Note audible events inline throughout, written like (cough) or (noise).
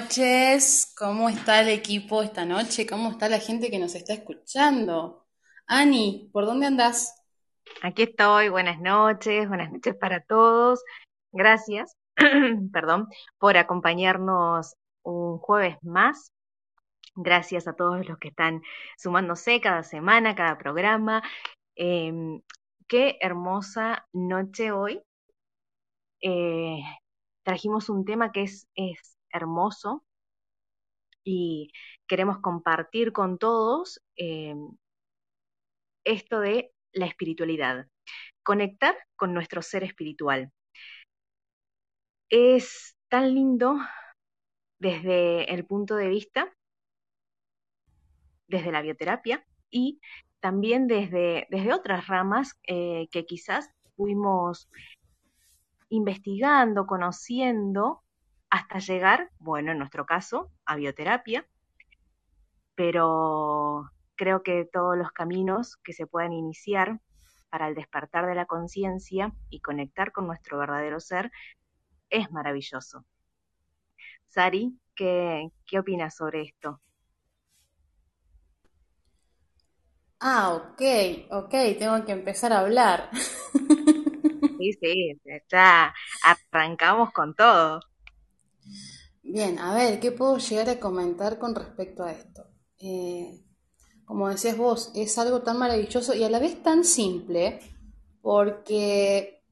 noches. ¿Cómo está el equipo esta noche? ¿Cómo está la gente que nos está escuchando? Ani, ¿por dónde andás? Aquí estoy, buenas noches, buenas noches para todos. Gracias, (clears throat) perdón, por acompañarnos un jueves más. Gracias a todos los que están sumándose cada semana, cada programa. Em, qué hermosa noche hoy. Eh, trajimos un tema que es, es hermoso y queremos compartir con todos em, esto de la espiritualidad, conectar con nuestro ser espiritual. Es tan lindo desde el punto de vista, desde la bioterapia y también desde, desde otras ramas eh, que quizás fuimos investigando, conociendo, hasta llegar, bueno, en nuestro caso, a bioterapia, pero creo que todos los caminos que se puedan iniciar para el despertar de la conciencia y conectar con nuestro verdadero ser es maravilloso. Sari, ¿qué, qué opinas sobre esto? Ah, ok, ok, tengo que empezar a hablar. Sí, sí, ya arrancamos con todo. Bien, a ver, ¿qué puedo llegar a comentar con respecto a esto? Eh, como decías vos, es algo tan maravilloso y a la vez tan simple, porque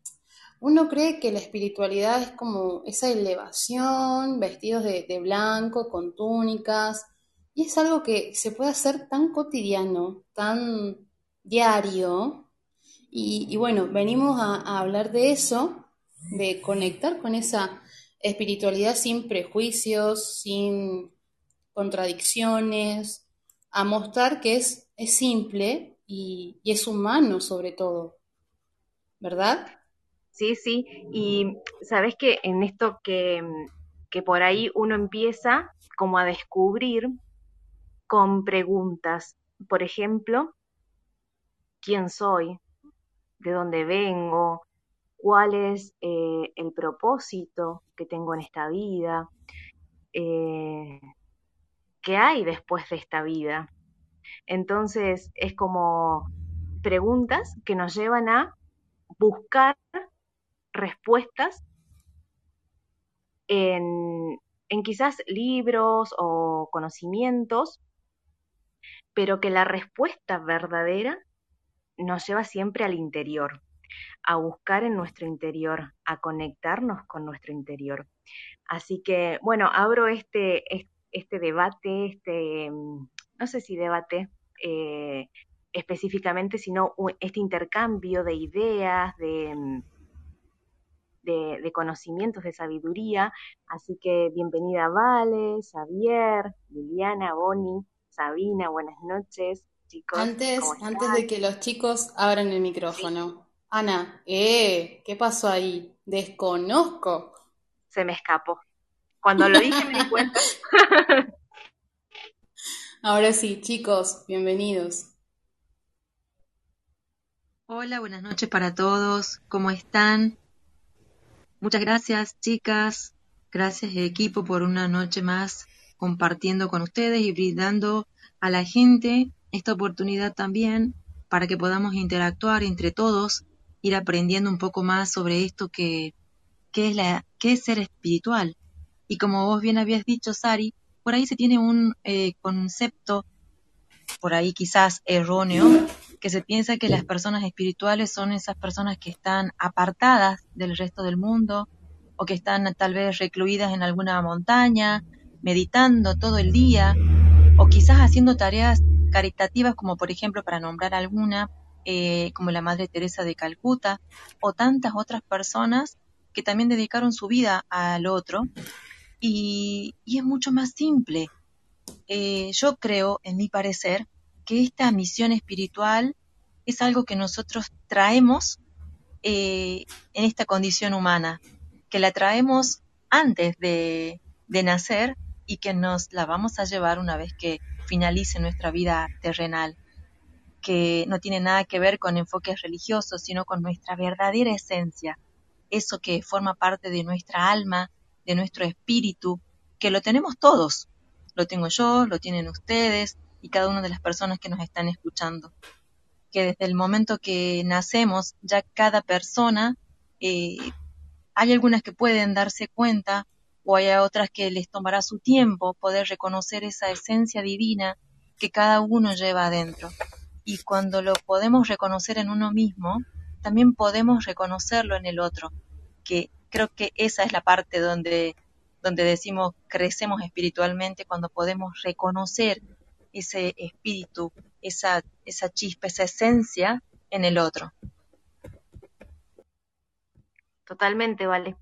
uno cree que la espiritualidad es como esa elevación, vestidos de, blanco, con túnicas, y es algo que se puede hacer tan cotidiano, tan diario, y, bueno, venimos a hablar de eso, de conectar con esa espiritualidad sin prejuicios, sin contradicciones, a mostrar que es, es simple y, y es humano sobre todo, ¿verdad? Sí, sí, y sabes que en esto que, que por ahí uno empieza como a descubrir con preguntas, por ejemplo, ¿quién soy? ¿De dónde vengo? ¿Cuál es eh, el propósito que tengo en esta vida? Eh, ¿Qué hay después de esta vida? Entonces es como preguntas que nos llevan a buscar respuestas en, en quizás libros o conocimientos, pero que la respuesta verdadera nos lleva siempre al interior, a buscar en nuestro interior, a conectarnos con nuestro interior. Así que, bueno, abro este, este debate, este, no sé si debate eh, específicamente, sino este intercambio de ideas, de, de, de, conocimientos, de sabiduría. Así que bienvenida Vale, Xavier, Liliana, Bonnie, Sabina, buenas noches, chicos. Antes, antes de que los chicos abran el micrófono. Sí. Ana, eh, ¿qué pasó ahí? Desconozco. Se me escapó. Cuando lo dije me di cuenta. (laughs) Ahora sí, chicos, bienvenidos. Hola, buenas noches para todos. ¿Cómo están? Muchas gracias, chicas. Gracias, equipo, por una noche más compartiendo con ustedes y brindando a la gente esta oportunidad también para que podamos interactuar entre todos, ir aprendiendo un poco más sobre esto que, que es, la, que es ser espiritual. Y como vos bien habías dicho, Sari, por ahí se tiene un eh, concepto, por ahí quizás erróneo, que se piensa que las personas espirituales son esas personas que están apartadas del resto del mundo o que están tal vez recluidas en alguna montaña, meditando todo el día o quizás haciendo tareas caritativas como por ejemplo para nombrar alguna eh, como la Madre Teresa de Calcuta o tantas otras personas que también dedicaron su vida al otro y, es mucho más simple. Eh, yo creo, en mi parecer, que esta misión espiritual es algo que nosotros traemos eh, en esta condición humana, que la traemos antes de nacer y que nos la vamos a llevar una vez que finalice nuestra vida terrenal, que no tiene nada que ver con enfoques religiosos, sino con nuestra verdadera esencia, eso que forma parte de nuestra alma, de nuestro espíritu, que lo tenemos todos. Lo tengo yo, lo tienen ustedes y cada una de las personas que nos están escuchando. Que desde el momento que nacemos, ya cada persona, eh, hay algunas que pueden darse cuenta o hay otras que les tomará su tiempo poder reconocer esa esencia divina que cada uno lleva adentro. Y cuando lo podemos reconocer en uno mismo, también podemos reconocerlo en el otro, que creo que esa es la parte donde, donde decimos crecemos espiritualmente, cuando podemos reconocer ese espíritu, esa, esa chispa, esa esencia en el otro. Totalmente, vale.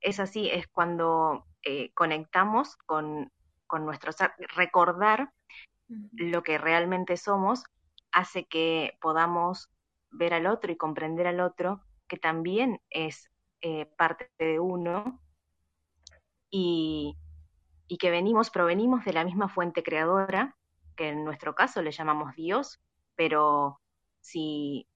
Es así, es cuando eh, conectamos con, con nuestro ser, recordar lo que realmente somos hace que podamos ver al otro y comprender al otro que también es eh, parte de uno y, y, que venimos, provenimos de la misma fuente creadora, que en nuestro caso le llamamos Dios, pero si,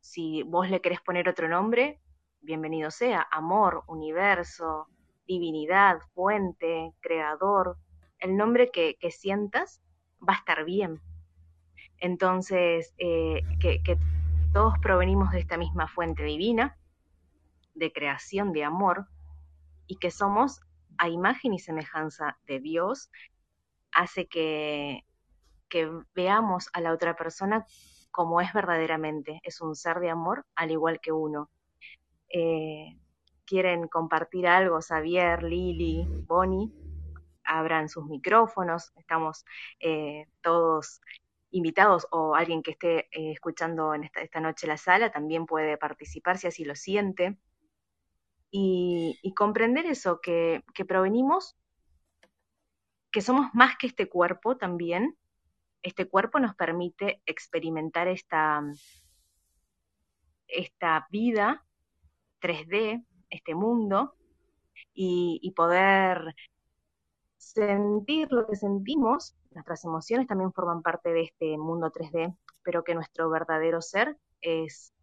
si vos le querés poner otro nombre, bienvenido sea, amor, universo, divinidad, fuente, creador, el nombre que, que sientas va a estar bien. Entonces, eh, que, todos provenimos de esta misma fuente divina, de creación, de amor, y que somos a imagen y semejanza de Dios, hace que, que veamos a la otra persona como es verdaderamente, es un ser de amor al igual que uno. Eh, quieren compartir algo, Xavier, Lili, Bonnie, abran sus micrófonos, estamos eh, todos invitados o alguien que esté eh, escuchando en esta, noche la sala también puede participar si así lo siente. y, comprender eso, que, que provenimos, que somos más que este cuerpo también. Este cuerpo nos permite experimentar esta, esta vida 3D, este mundo, y poder sentir lo que sentimos, nuestras emociones también forman parte de este mundo 3D, pero que nuestro verdadero ser es,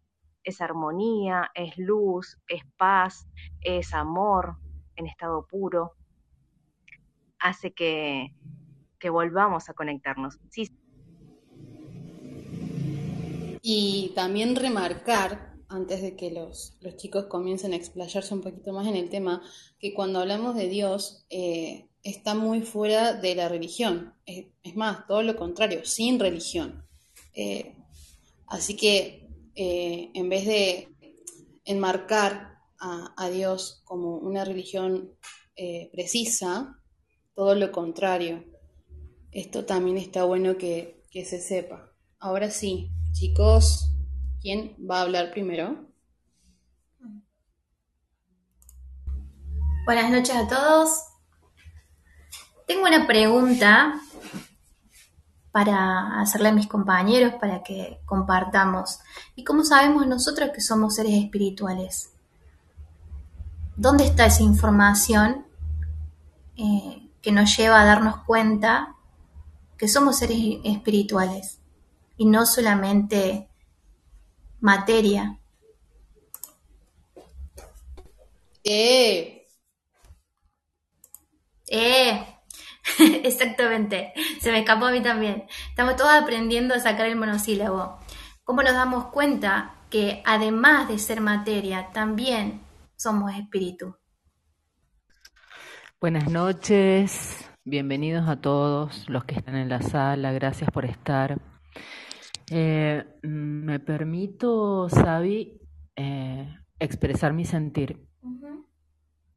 es armonía, es luz, es paz, es amor en estado puro, hace que, que volvamos a conectarnos. Sí. Y también remarcar, antes de que los, los chicos comiencen a explayarse un poquito más en el tema, que cuando hablamos de Dios, eh, está muy fuera de la religión. Es, más, todo lo contrario, sin religión. Eh, así que eh, en vez de enmarcar a, a, Dios como una religión eh, precisa, todo lo contrario. Esto también está bueno que, que se sepa. Ahora sí, chicos, ¿quién va a hablar primero? Buenas noches a todos. Tengo una pregunta para hacerle a mis compañeros para que compartamos. ¿Y cómo sabemos nosotros que somos seres espirituales? ¿Dónde está esa información eh, que nos lleva a darnos cuenta que somos seres espirituales y no solamente materia? ¡Eh! ¡Eh! (laughs) Exactamente, se me escapó a mí también. Estamos todos aprendiendo a sacar el monosílabo. ¿Cómo nos damos cuenta que además de ser materia, también somos espíritu? Buenas noches, bienvenidos a todos los que están en la sala, gracias por estar. Eh, me permito, Sabi, eh, expresar mi sentir. Uh -huh.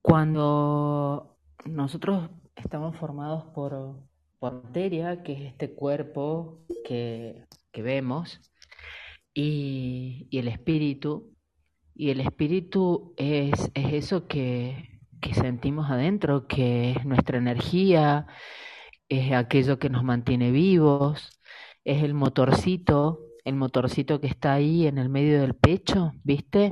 Cuando nosotros estamos formados por, por, materia, que es este cuerpo que, que vemos, y, y, el espíritu. Y el espíritu es, es eso que, que, sentimos adentro, que es nuestra energía, es aquello que nos mantiene vivos, es el motorcito, el motorcito que está ahí en el medio del pecho, ¿viste?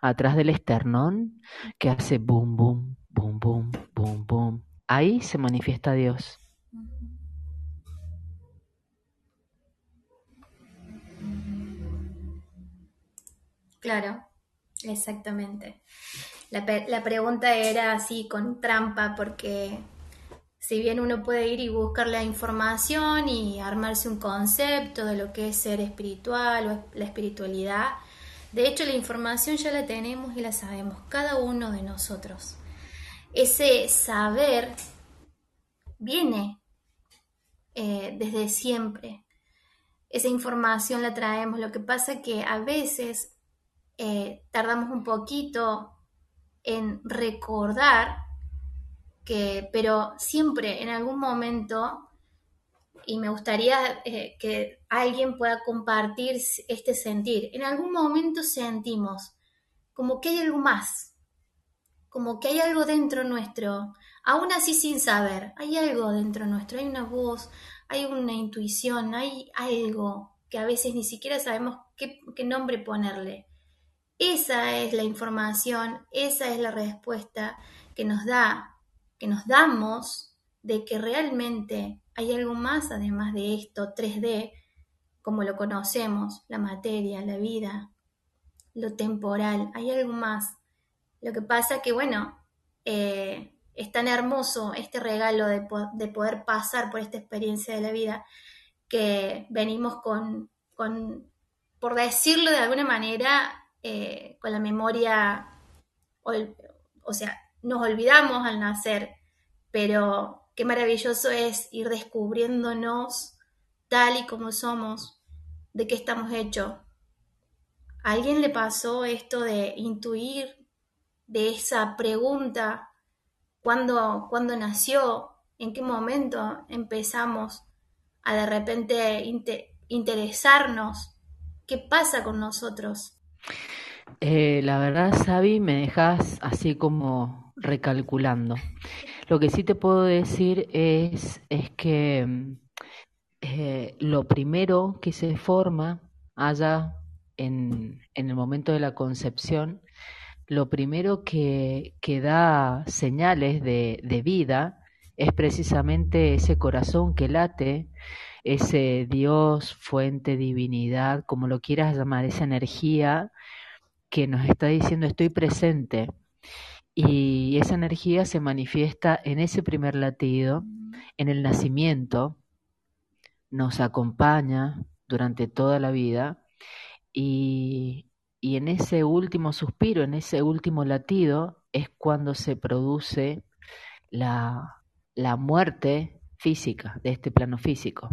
Atrás del esternón, que hace boom, boom, boom, boom, boom, boom ahí se manifiesta Dios. Claro, exactamente. La, la, pregunta era así con trampa porque si bien uno puede ir y buscar la información y armarse un concepto de lo que es ser espiritual o la espiritualidad, de hecho la información ya la tenemos y la sabemos cada uno de nosotros ese saber viene eh, desde siempre. Esa información la traemos. Lo que pasa es que a veces eh, tardamos un poquito en recordar que, pero siempre en algún momento, y me gustaría eh, que alguien pueda compartir este sentir, en algún momento sentimos como que hay algo más, como que hay algo dentro nuestro, aún así sin saber, hay algo dentro nuestro, hay una voz, hay una intuición, hay algo que a veces ni siquiera sabemos qué, qué nombre ponerle. Esa es la información, esa es la respuesta que nos da, que nos damos de que realmente hay algo más además de esto 3D, como lo conocemos, la materia, la vida, lo temporal, hay algo más lo que pasa que, bueno, eh, es tan hermoso este regalo de, de, poder pasar por esta experiencia de la vida que venimos con, con por decirlo de alguna manera, eh, con la memoria, o, o sea, nos olvidamos al nacer, pero qué maravilloso es ir descubriéndonos tal y como somos, de qué estamos hechos. ¿A alguien le pasó esto de intuir de esa pregunta, ¿cuándo, ¿cuándo, nació? ¿En qué momento empezamos a de repente inter interesarnos? ¿Qué pasa con nosotros? Eh, la verdad, Sabi, me dejas así como recalculando. Lo que sí te puedo decir es, es que mm, eh, lo primero que se forma allá en, en el momento de la concepción, lo primero que, que da señales de, de vida es precisamente ese corazón que late, ese Dios, fuente, divinidad, como lo quieras llamar, esa energía que nos está diciendo estoy presente. Y esa energía se manifiesta en ese primer latido, en el nacimiento, nos acompaña durante toda la vida y, y en ese último suspiro, en ese último latido, es cuando se produce la, la muerte física de este plano físico.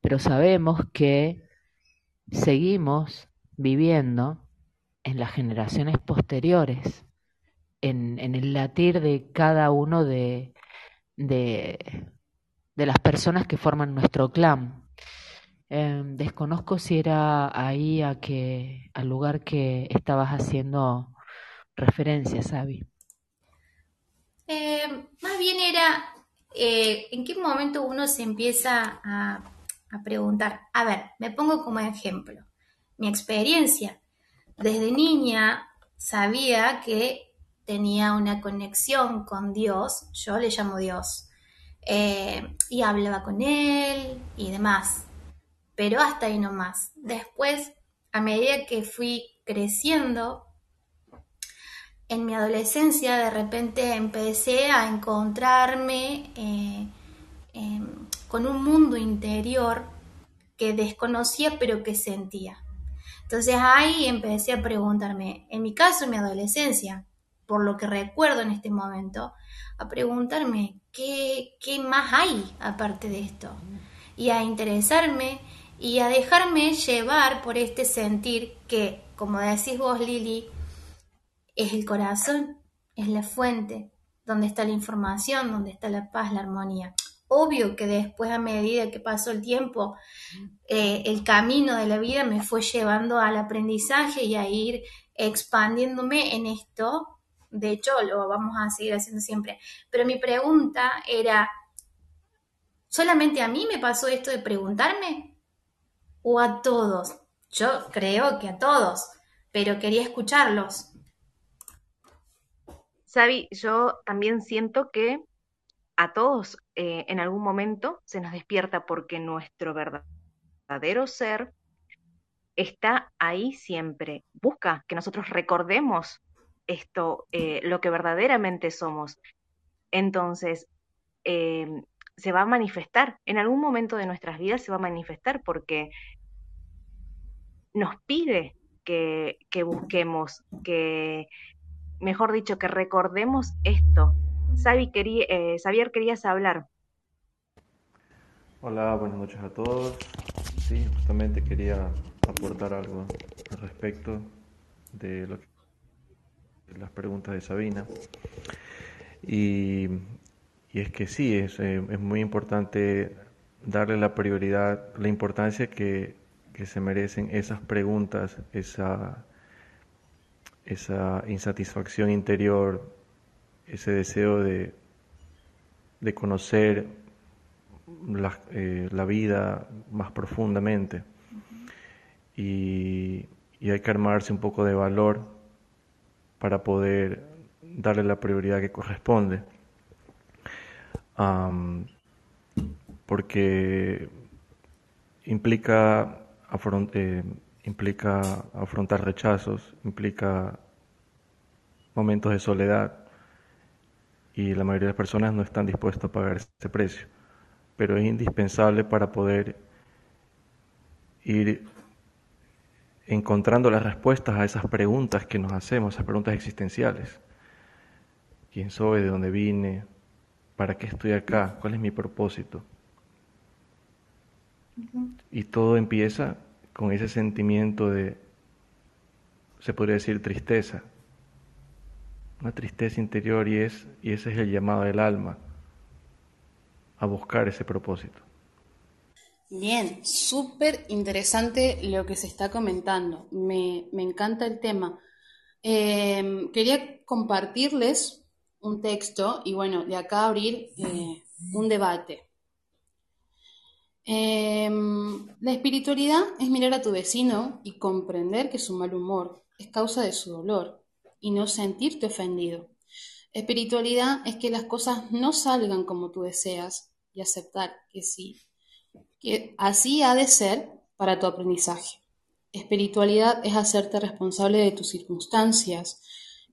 Pero sabemos que seguimos viviendo en las generaciones posteriores, en, en el latir de cada uno de, de, de las personas que forman nuestro clan. Eh, desconozco si era ahí a que, al lugar que estabas haciendo referencia, Sabi. Eh, más bien era eh, en qué momento uno se empieza a, a preguntar. A ver, me pongo como ejemplo. Mi experiencia. Desde niña sabía que tenía una conexión con Dios, yo le llamo Dios, eh, y hablaba con Él y demás, pero hasta ahí nomás. Después, a medida que fui creciendo, en mi adolescencia de repente empecé a encontrarme eh, eh, con un mundo interior que desconocía pero que sentía. Entonces ahí empecé a preguntarme, en mi caso, en mi adolescencia, por lo que recuerdo en este momento, a preguntarme qué, qué más hay aparte de esto. Y a interesarme y a dejarme llevar por este sentir que, como decís vos, Lili, es el corazón, es la fuente, donde está la información, donde está la paz, la armonía. Obvio que después, a medida que pasó el tiempo, eh, el camino de la vida me fue llevando al aprendizaje y a ir expandiéndome en esto. De hecho, lo vamos a seguir haciendo siempre. Pero mi pregunta era, ¿solamente a mí me pasó esto de preguntarme? ¿O a todos? Yo creo que a todos, pero quería escucharlos. Sabi, yo también siento que a todos eh, en algún momento se nos despierta porque nuestro verdadero ser está ahí siempre. Busca que nosotros recordemos esto, eh, lo que verdaderamente somos. Entonces, eh, se va a manifestar, en algún momento de nuestras vidas se va a manifestar porque nos pide que, que busquemos, que, mejor dicho, que recordemos esto. Sabi, quería, eh, Xavier, querías hablar. Hola, buenas noches a todos. Sí, justamente quería aportar algo al respecto de, lo que, de las preguntas de Sabina. Y, y es que sí, es, eh, es, muy importante darle la prioridad, la importancia que, que se merecen esas preguntas, esa, esa insatisfacción interior, ese deseo de, de conocer la, eh, la, vida más profundamente. Y, y, hay que armarse un poco de valor para poder darle la prioridad que corresponde. Porque implica eh, implica afrontar rechazos, implica momentos de soledad y la mayoría de las personas no están dispuestas a pagar ese precio, pero es indispensable para poder ir encontrando las respuestas a esas preguntas que nos hacemos, esas preguntas existenciales. ¿Quién soy? ¿De dónde vine? ¿Para qué estoy acá? ¿Cuál es mi propósito? Uh -huh. Y todo empieza con ese sentimiento de, se podría decir, tristeza, una tristeza interior y, es, y ese es el llamado del alma a buscar ese propósito. Bien, súper interesante lo que se está comentando. Me, me, encanta el tema Eh, quería compartirles un texto y bueno, de acá abrir eh, un debate. Eh, la espiritualidad es mirar a tu vecino y comprender que su mal humor es causa de su dolor y no sentirte ofendido. Espiritualidad es que las cosas no salgan como tú deseas y aceptar que sí, que así ha de ser para tu aprendizaje. Espiritualidad es hacerte responsable de tus circunstancias,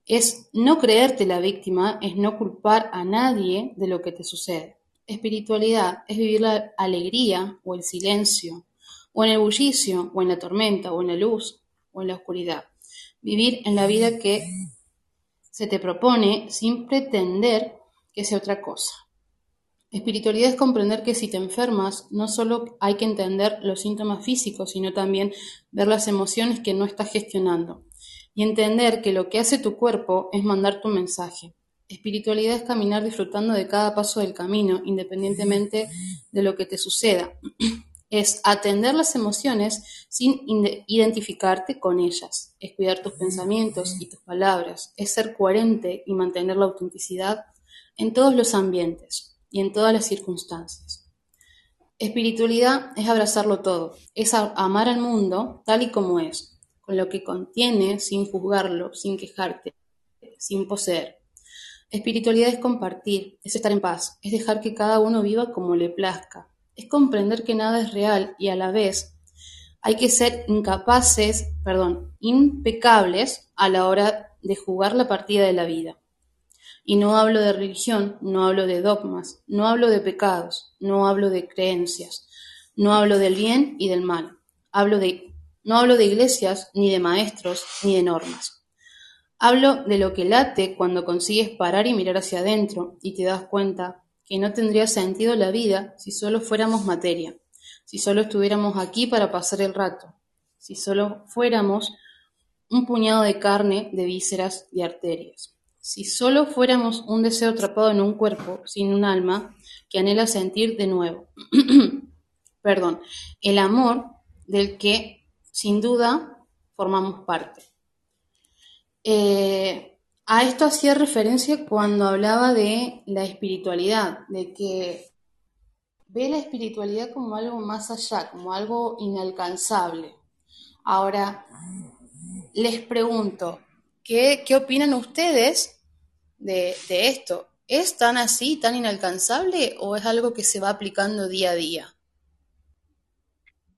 es no creerte la víctima, es no culpar a nadie de lo que te sucede. Espiritualidad es vivir la alegría o el silencio, o en el bullicio, o en la tormenta, o en la luz, o en la oscuridad. Vivir en la vida que se te propone sin pretender que sea otra cosa. Espiritualidad es comprender que si te enfermas, no solo hay que entender los síntomas físicos, sino también ver las emociones que no estás gestionando y entender que lo que hace tu cuerpo es mandar tu mensaje. Espiritualidad es caminar disfrutando de cada paso del camino, independientemente de lo que te suceda. (clears throat) Es atender las emociones sin identificarte con ellas. Es cuidar tus pensamientos y tus palabras. Es ser coherente y mantener la autenticidad en todos los ambientes y en todas las circunstancias. Espiritualidad es abrazarlo todo, es amar al mundo tal y como es, lo que contiene, sin juzgarlo, sin quejarte, sin poseer. Espiritualidad es compartir, es estar en paz, es dejar que cada uno viva como le plazca, es comprender que nada es real y a la vez hay que ser incapaces, perdón, impecables a la hora de jugar la partida de la vida. Y no hablo de religión, no hablo de dogmas, no hablo de pecados, no hablo de creencias, no hablo del bien y del mal. Hablo de, no hablo de iglesias, ni de maestros, ni de normas. Hablo de lo que late cuando consigues parar y mirar hacia adentro y te das cuenta que no tendría sentido la vida si solo fuéramos materia, si solo estuviéramos aquí para pasar el rato, si solo fuéramos un puñado de carne, de vísceras y arterias, si solo fuéramos un deseo atrapado en un cuerpo sin un alma que anhela sentir de nuevo. (clears throat) Perdón, el amor del que sin duda formamos parte. Eh, a esto hacía referencia cuando hablaba de la espiritualidad, de que ve la espiritualidad como algo más allá, como algo inalcanzable. Ahora, les pregunto, ¿qué, qué opinan ustedes de, de esto? ¿Es tan así, tan inalcanzable o es algo que se va aplicando día a día?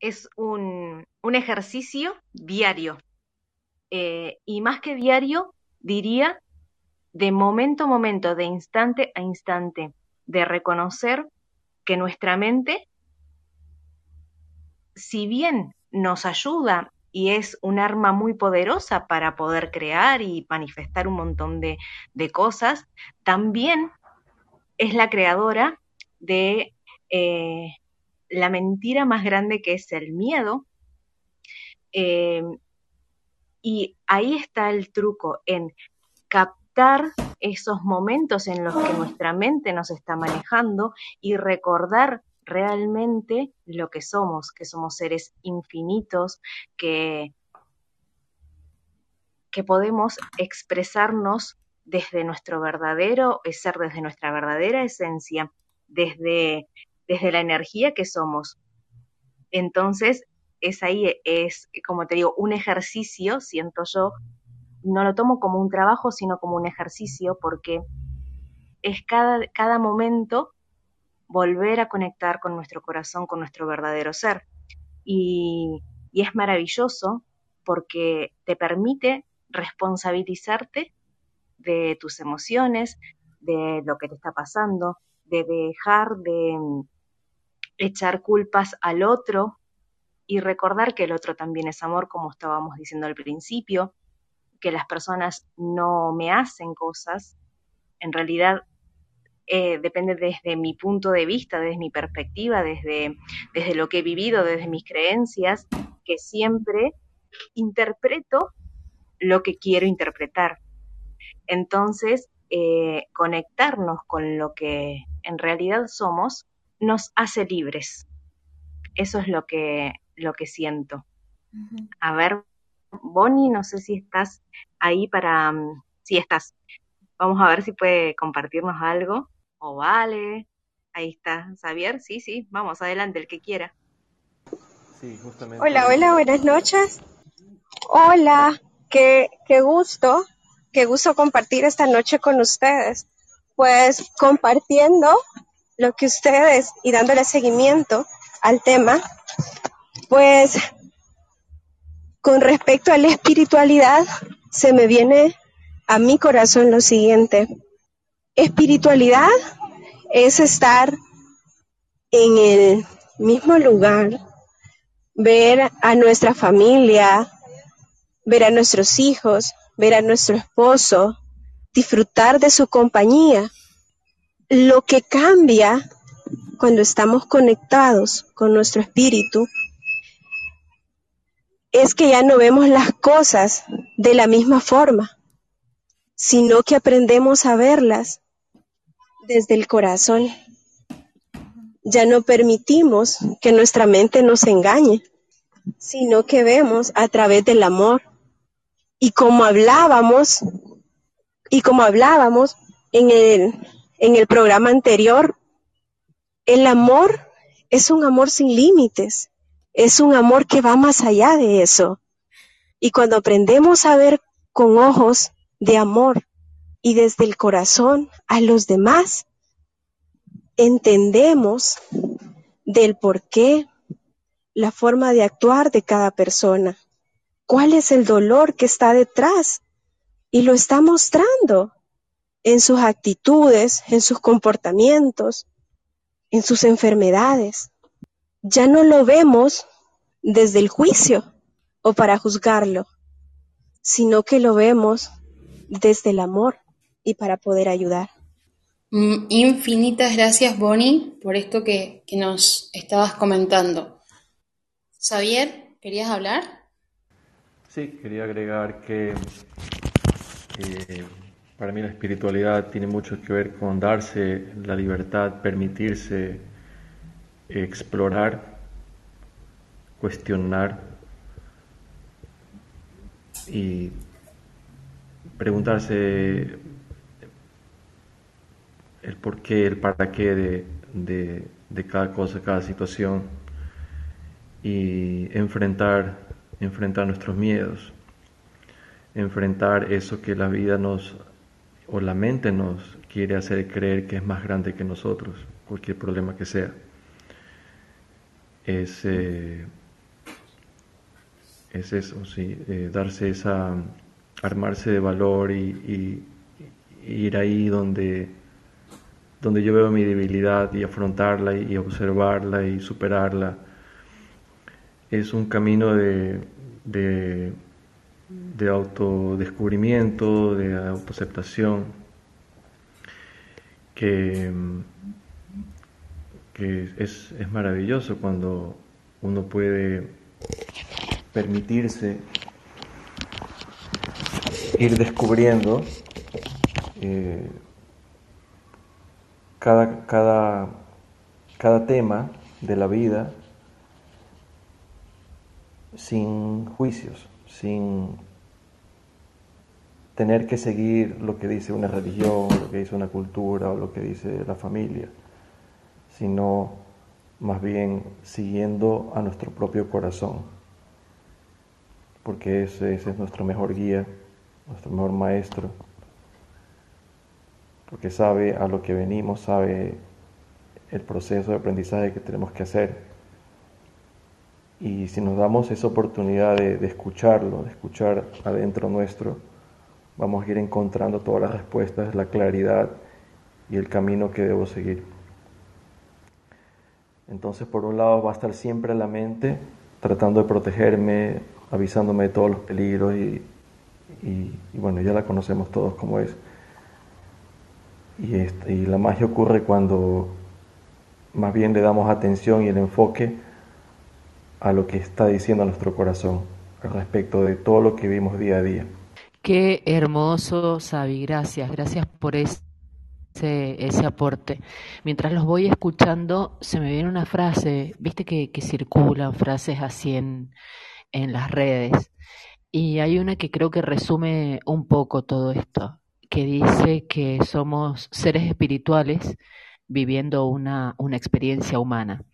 Es un, un ejercicio diario. Eh, y más que diario, diría, de momento a momento, de instante a instante, de reconocer que nuestra mente, si bien nos ayuda y es un arma muy poderosa para poder crear y manifestar un montón de, de cosas, también es la creadora de eh, la mentira más grande que es el miedo. Eh, y ahí está el truco, en captar esos momentos en los que nuestra mente nos está manejando y recordar realmente lo que somos, que somos seres infinitos, que, que podemos expresarnos desde nuestro verdadero ser, desde nuestra verdadera esencia, desde, desde la energía que somos. Entonces, es ahí, es, como te digo, un ejercicio, siento yo, no lo tomo como un trabajo, sino como un ejercicio, porque es cada, cada momento volver a conectar con nuestro corazón, con nuestro verdadero ser. Y, y es maravilloso porque te permite responsabilizarte de tus emociones, de lo que te está pasando, de dejar de echar culpas al otro y recordar que el otro también es amor, como estábamos diciendo al principio, que las personas no me hacen cosas, en realidad eh, depende desde mi punto de vista, desde mi perspectiva, desde, desde lo que he vivido, desde mis creencias, que siempre interpreto lo que quiero interpretar. Entonces, eh, conectarnos con lo que en realidad somos nos hace libres. Eso es lo que, lo que siento. A ver, Bonnie, no sé si estás ahí para... mm, Si estás. Vamos a ver si puede compartirnos algo. O vale. Ahí está. Xavier, sí, sí. Vamos, adelante, el que quiera. Sí, justamente. Hola, hola, buenas noches. Hola, qué, qué gusto, qué gusto compartir esta noche con ustedes. Pues compartiendo lo que ustedes y dándole seguimiento al tema, pues con respecto a la espiritualidad, se me viene a mi corazón lo siguiente. Espiritualidad es estar en el mismo lugar, ver a nuestra familia, ver a nuestros hijos, ver a nuestro esposo, disfrutar de su compañía. Lo que cambia cuando estamos conectados con nuestro espíritu es que ya no vemos las cosas de la misma forma, sino que aprendemos a verlas desde el corazón. Ya no permitimos que nuestra mente nos engañe, sino que vemos a través del amor. Y como hablábamos, y como hablábamos en el, en el programa anterior, el amor es un amor sin límites, es un amor que va más allá de eso. Y cuando aprendemos a ver con ojos de amor y desde el corazón a los demás, entendemos del por qué, la forma de actuar de cada persona, cuál es el dolor que está detrás y lo está mostrando en sus actitudes, en sus comportamientos, en sus enfermedades. Ya no lo vemos desde el juicio o para juzgarlo, sino que lo vemos desde el amor y para poder ayudar. Mm, Infinitas gracias, Bonnie, por esto que, que nos estabas comentando. Xavier, ¿querías hablar? Sí, quería agregar que eh, para mí la espiritualidad tiene mucho que ver con darse la libertad, permitirse explorar, cuestionar y preguntarse el por qué, el para qué de, de, de cada cosa, cada situación y enfrentar, enfrentar nuestros miedos, enfrentar eso que la vida nos o la mente nos quiere hacer creer que es más grande que nosotros, cualquier problema que sea. Es, eh, es eso, sí, eh, darse esa, armarse de valor y, ir ahí donde, donde yo veo mi debilidad y afrontarla y observarla y superarla. Es un camino de, de autodescubrimiento, de autoaceptación, que, que es, es maravilloso cuando uno puede permitirse ir descubriendo eh, cada, cada, cada tema de la vida sin juicios, sin tener que seguir lo que dice una religión, lo que dice una cultura o lo que dice la familia, sino más bien siguiendo a nuestro propio corazón, porque ese, es nuestro mejor guía, nuestro mejor maestro, porque sabe a lo que venimos, sabe el proceso de aprendizaje que tenemos que hacer. Y si nos damos esa oportunidad de, escucharlo, de escuchar adentro nuestro, vamos a ir encontrando todas las respuestas, la claridad y el camino que debo seguir. Entonces, por un lado, va a estar siempre la mente tratando de protegerme, avisándome de todos los peligros y, y, y bueno, ya la conocemos todos como es. Y, este, y la magia ocurre cuando más bien le damos atención y el enfoque a lo que está diciendo nuestro corazón respecto de todo lo que vivimos día a día. Qué hermoso, Sabi, gracias, gracias por ese, ese aporte. Mientras los voy escuchando, se me viene una frase, viste que, que circulan frases así en, en las redes, Y hay una que creo que resume un poco todo esto, que dice que somos seres espirituales viviendo una, una experiencia humana.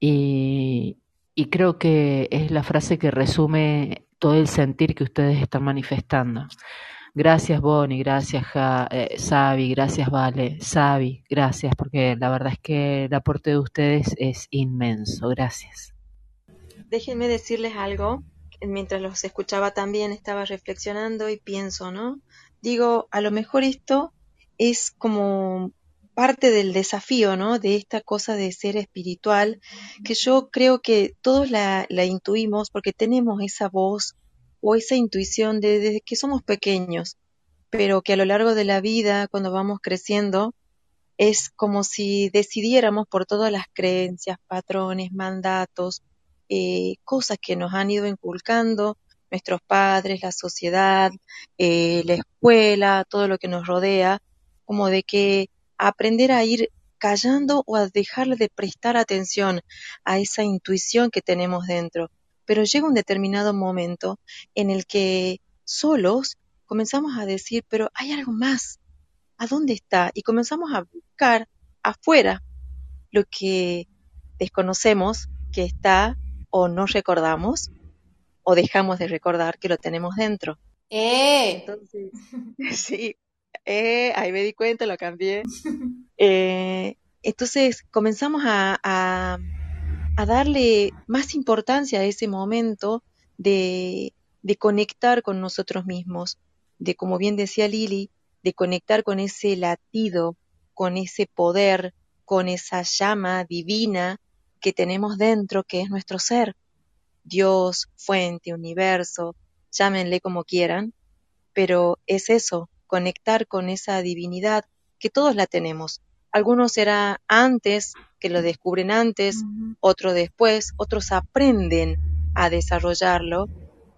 Y, y creo que es la frase que resume todo el sentir que ustedes están manifestando. Gracias Bonnie, gracias ja, eh, Sabi, gracias Vale, Sabi, gracias, porque la verdad es que el aporte de ustedes es inmenso, gracias. Déjenme decirles algo, mientras los escuchaba también estaba reflexionando y pienso, ¿no? Digo, a lo mejor esto es como parte del desafío, ¿no? De esta cosa de ser espiritual, que yo creo que todos la, intuimos porque tenemos esa voz o esa intuición de, desde que somos pequeños, pero que a lo largo de la vida, cuando vamos creciendo, es como si decidiéramos por todas las creencias, patrones, mandatos, eh, cosas que nos han ido inculcando nuestros padres, la sociedad, eh, la escuela, todo lo que nos rodea, como de que aprender a ir callando o a dejarle de prestar atención a esa intuición que tenemos dentro. Pero llega un determinado momento en el que solos comenzamos a decir, pero hay algo más, ¿a dónde está? Y comenzamos a buscar afuera lo que desconocemos que está o no recordamos o dejamos de recordar que lo tenemos dentro. ¡Eh! Entonces, (laughs) sí, eh, ahí me di cuenta, lo cambié. Eh, entonces comenzamos a, darle más importancia a ese momento de, de conectar con nosotros mismos, de, como bien decía Lili, de conectar con ese latido, con ese poder, con esa llama divina que tenemos dentro, que es nuestro ser. Dios, fuente, universo, llámenle como quieran, pero es eso, conectar con esa divinidad que todos la tenemos. Algunos será antes, que lo descubren antes, otros después, otros aprenden a desarrollarlo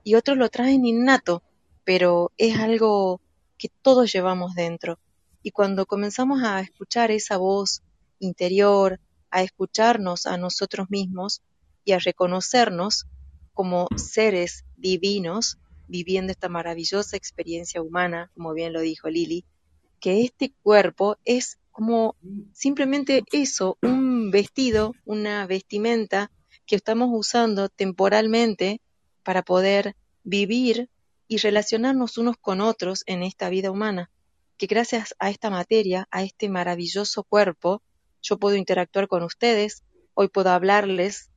y otros lo traen innato, pero es algo que todos llevamos dentro. Y cuando comenzamos a escuchar esa voz interior, a escucharnos a nosotros mismos y a reconocernos como seres divinos, viviendo esta maravillosa experiencia humana, como bien lo dijo Lili, que este cuerpo es como simplemente eso, un vestido, una vestimenta que estamos usando temporalmente para poder vivir y relacionarnos unos con otros en esta vida humana, que gracias a esta materia, a este maravilloso cuerpo, yo puedo interactuar con ustedes, hoy puedo hablarles,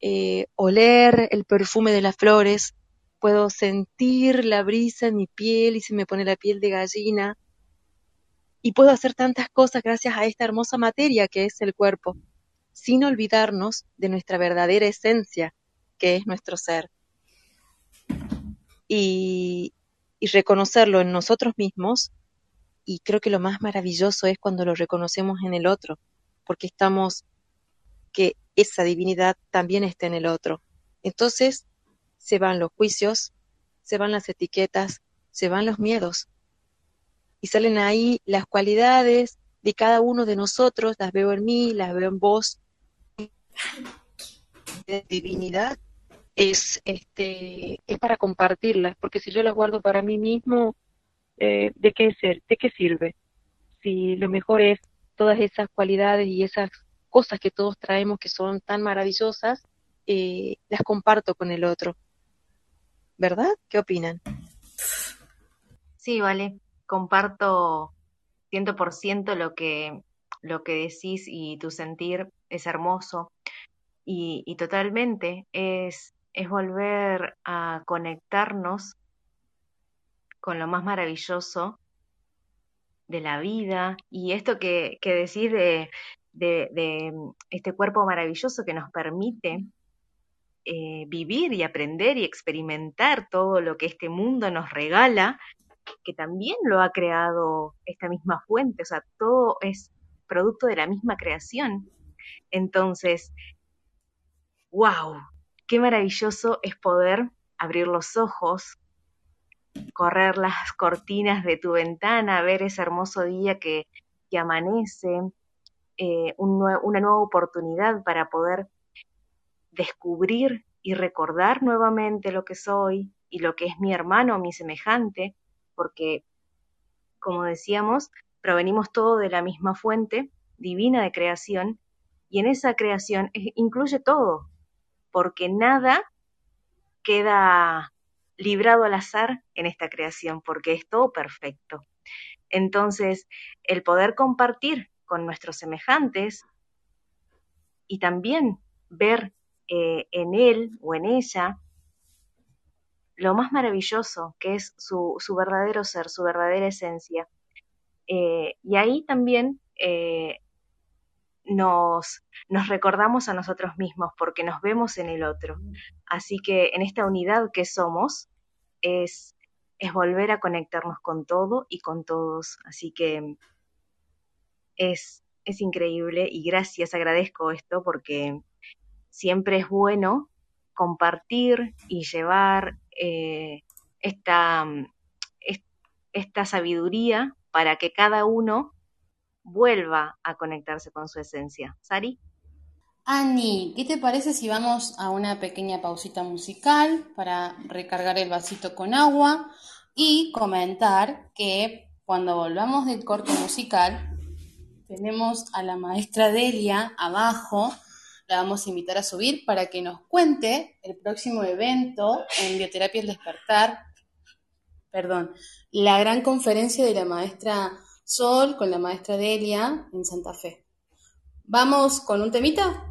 eh, oler el perfume de las flores, puedo sentir la brisa en mi piel y se me pone la piel de gallina. Y puedo hacer tantas cosas gracias a esta hermosa materia que es el cuerpo, sin olvidarnos de nuestra verdadera esencia, que es nuestro ser. Y, y reconocerlo en nosotros mismos, y creo que lo más maravilloso es cuando lo reconocemos en el otro, porque estamos, que esa divinidad también está en el otro. Entonces, se van los juicios, se van las etiquetas, se van los miedos. Y salen ahí las cualidades de cada uno de nosotros, las veo en mí, las veo en vos. De divinidad es, este, es para compartirlas, porque si yo las guardo para mí mismo, eh, ¿de qué ser? ¿De qué sirve? Si lo mejor es todas esas cualidades y esas cosas que todos traemos que son tan maravillosas, eh, las comparto con el otro. ¿Verdad? ¿Qué opinan? Sí, vale, comparto ciento por ciento lo que, lo que decís y tu sentir es hermoso y, y totalmente es, es volver a conectarnos con lo más maravilloso de la vida y esto que, que decís de, de, de este cuerpo maravilloso que nos permite eh, vivir y aprender y experimentar todo lo que este mundo nos regala, que también lo ha creado esta misma fuente, o sea, todo es producto de la misma creación. Entonces, wow, qué maravilloso es poder abrir los ojos, correr las cortinas de tu ventana, ver ese hermoso día que, que amanece, eh, una nueva oportunidad para poder descubrir y recordar nuevamente lo que soy y lo que es mi hermano mi semejante, porque, como decíamos, provenimos todo de la misma fuente divina de creación, y en esa creación incluye todo, porque nada queda librado al azar en esta creación, porque es todo perfecto. Entonces, el poder compartir con nuestros semejantes y también ver eh, en él o en ella lo más maravilloso que es su, su verdadero ser, su verdadera esencia. Eh, y ahí también eh, nos, nos recordamos a nosotros mismos porque nos vemos en el otro. Así que en esta unidad que somos es, es volver a conectarnos con todo y con todos. Así que es, es increíble y gracias, agradezco esto porque siempre es bueno compartir y llevar eh, esta, esta sabiduría para que cada uno vuelva a conectarse con su esencia. Sari. Ani, ¿qué te parece si vamos a una pequeña pausita musical para recargar el vasito con agua y comentar que cuando volvamos del corte musical tenemos a la maestra Delia abajo, la vamos a invitar a subir para que nos cuente el próximo evento en Bioterapia El Despertar, perdón, la gran conferencia de la maestra Sol con la maestra Delia en Santa Fe. ¿Vamos con un temita?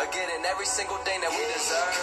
Again, in every single thing that we deserve.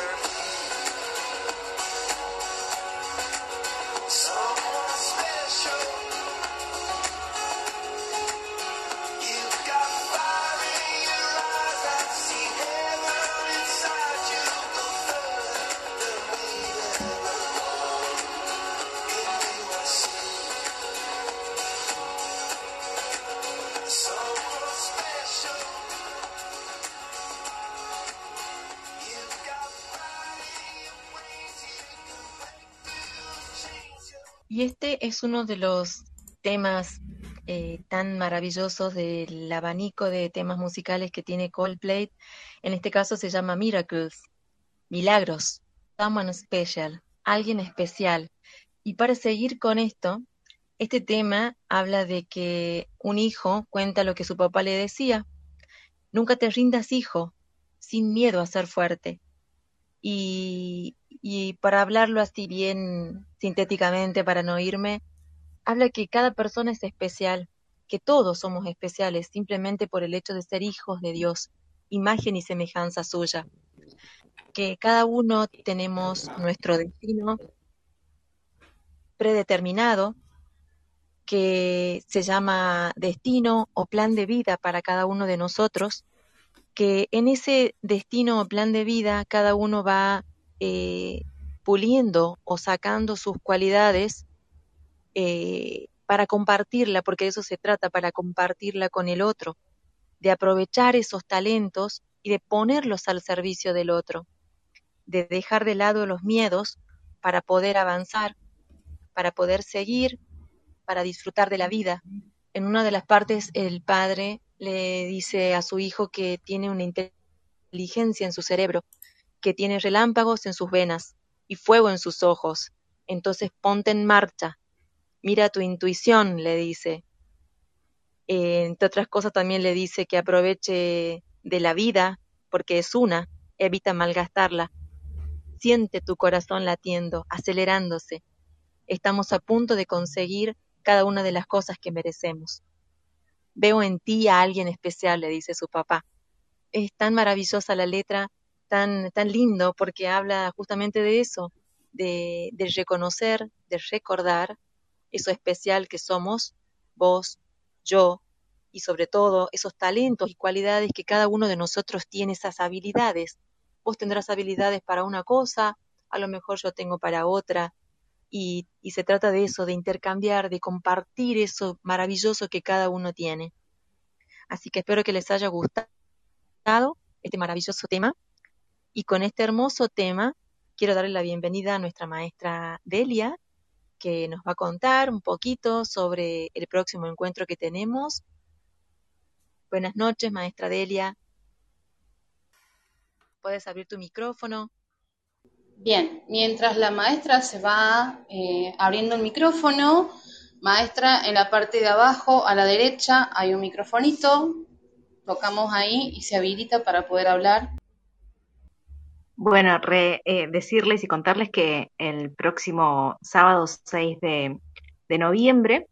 Es uno de los temas eh, tan maravillosos del abanico de temas musicales que tiene Coldplay. En este caso se llama Miracles, Milagros, Someone Special, alguien especial. Y para seguir con esto, este tema habla de que un hijo cuenta lo que su papá le decía. Nunca te rindas, hijo, sin miedo a ser fuerte. Y, para hablarlo así bien sintéticamente, para no irme, habla que cada persona es especial, que todos somos especiales simplemente por el hecho de ser hijos de Dios, imagen y semejanza suya, que cada uno tenemos nuestro destino predeterminado que se llama destino o plan de vida para cada uno de nosotros, que en ese destino o plan de vida cada uno va eh, puliendo o sacando sus cualidades eh, para compartirla, porque de eso se trata, para compartirla con el otro, de aprovechar esos talentos y de ponerlos al servicio del otro, de dejar de lado los miedos para poder avanzar, para poder seguir para disfrutar de la vida. En una de las partes el padre le dice a su hijo que tiene una inteligencia en su cerebro, que tiene relámpagos en sus venas y fuego en sus ojos. Entonces ponte en marcha. Mira tu intuición, le dice. Eh, entre otras cosas también le dice que aproveche de la vida, porque es una, evita malgastarla. Siente tu corazón latiendo, acelerándose. Estamos a punto de conseguir cada una de las cosas que merecemos. Veo en ti a alguien especial, le dice su papá. Es tan maravillosa la letra, tan, tan lindo, porque habla justamente de eso, de, de reconocer, de recordar eso especial que somos, vos, yo, y sobre todo esos talentos y cualidades que cada uno de nosotros tiene, esas habilidades. Vos tendrás habilidades para una cosa, a lo mejor yo tengo para otra, y, se trata de eso, de intercambiar, de compartir eso maravilloso que cada uno tiene. Así que espero que les haya gustado este maravilloso tema. Y con este hermoso tema quiero darle la bienvenida a nuestra maestra Delia, que nos va a contar un poquito sobre el próximo encuentro que tenemos. Buenas noches, maestra Delia. Puedes abrir tu micrófono. Bien, mientras la maestra se va eh, abriendo el micrófono, maestra, en la parte de abajo a la derecha hay un microfonito, tocamos ahí y se habilita para poder hablar. Bueno, eh, decirles y contarles que el próximo sábado 6 de, noviembre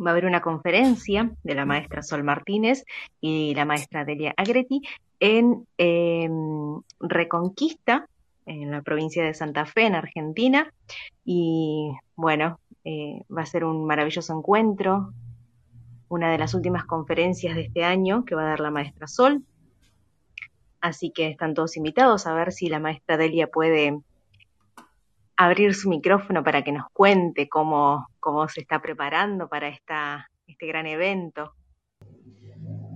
va a haber una conferencia de la maestra Sol Martínez y la maestra Delia Agreti en em, Reconquista, en la provincia de Santa Fe, en Argentina. Y bueno, eh, va a ser un maravilloso encuentro, una de las últimas conferencias de este año que va a dar la maestra Sol. Así que están todos invitados a ver si la maestra Delia puede abrir su micrófono para que nos cuente cómo, cómo se está preparando para esta, este gran evento.